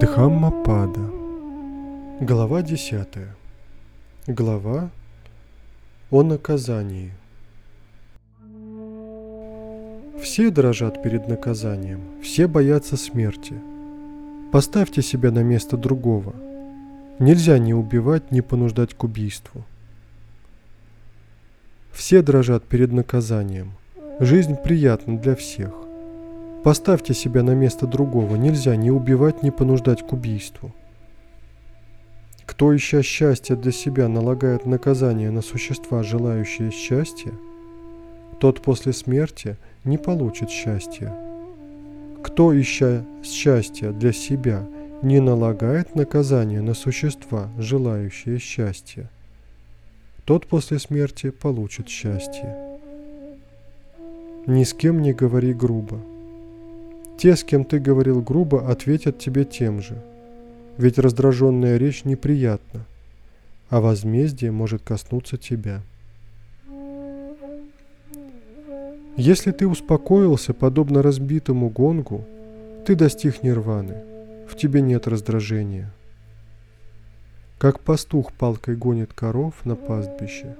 Дхаммапада. Глава 10. Глава о наказании. Все дрожат перед наказанием, все боятся смерти. Поставьте себя на место другого. Нельзя ни убивать, ни понуждать к убийству. Все дрожат перед наказанием. Жизнь приятна для всех. Поставьте себя на место другого. Нельзя ни убивать, ни понуждать к убийству. Кто, ища счастья для себя, налагает наказание на существа, желающие счастья, тот после смерти не получит счастья. Кто, ища счастья для себя, не налагает наказание на существа, желающие счастья, тот после смерти получит счастье. Ни с кем не говори грубо. Те, с кем ты говорил грубо, ответят тебе тем же. Ведь раздраженная речь неприятна, а возмездие может коснуться тебя. Если ты успокоился, подобно разбитому гонгу, ты достиг нирваны, в тебе нет раздражения. Как пастух палкой гонит коров на пастбище,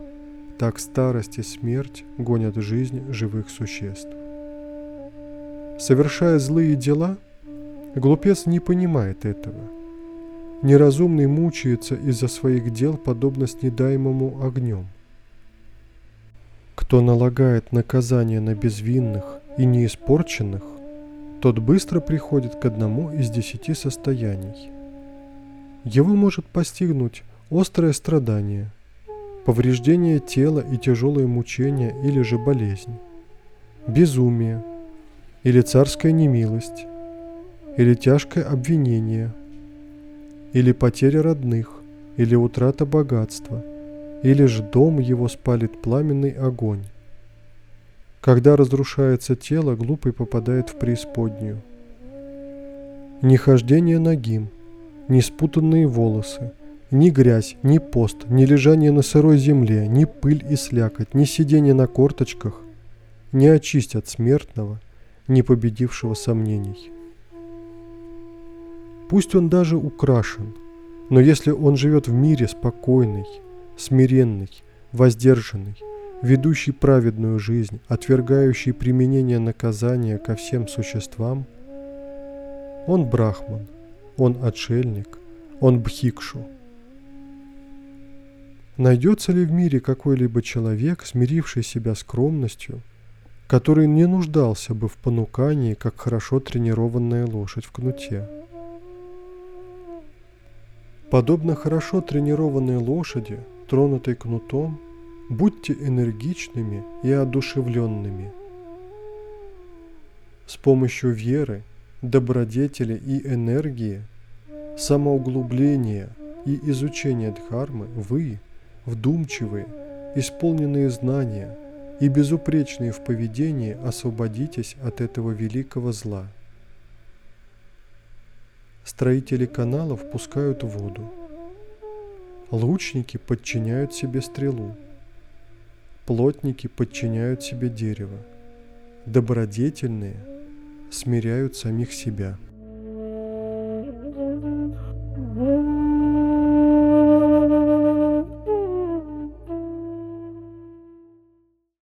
так старость и смерть гонят жизнь живых существ. Совершая злые дела, глупец не понимает этого. Неразумный мучается из-за своих дел, подобно снедаемому огнем. Кто налагает наказание на безвинных и неиспорченных, тот быстро приходит к одному из десяти состояний. Его может постигнуть острое страдание, повреждение тела и тяжелые мучения или же болезнь, безумие – или царская немилость, или тяжкое обвинение, или потеря родных, или утрата богатства, или же дом его спалит пламенный огонь. Когда разрушается тело, глупый попадает в преисподнюю. Ни хождение ногим, ни спутанные волосы, ни грязь, ни пост, ни лежание на сырой земле, ни пыль и слякоть, ни сидение на корточках не очистят смертного – не победившего сомнений. Пусть он даже украшен, но если он живет в мире спокойный, смиренный, воздержанный, ведущий праведную жизнь, отвергающий применение наказания ко всем существам, он брахман, он отшельник, он бхикшу. Найдется ли в мире какой-либо человек, смиривший себя скромностью – который не нуждался бы в понукании, как хорошо тренированная лошадь в кнуте. Подобно хорошо тренированной лошади, тронутой кнутом, будьте энергичными и одушевленными. С помощью веры, добродетели и энергии, самоуглубления и изучения Дхармы вы, вдумчивые, исполненные знания – и безупречные в поведении освободитесь от этого великого зла. Строители каналов пускают воду. Лучники подчиняют себе стрелу. Плотники подчиняют себе дерево. Добродетельные смиряют самих себя.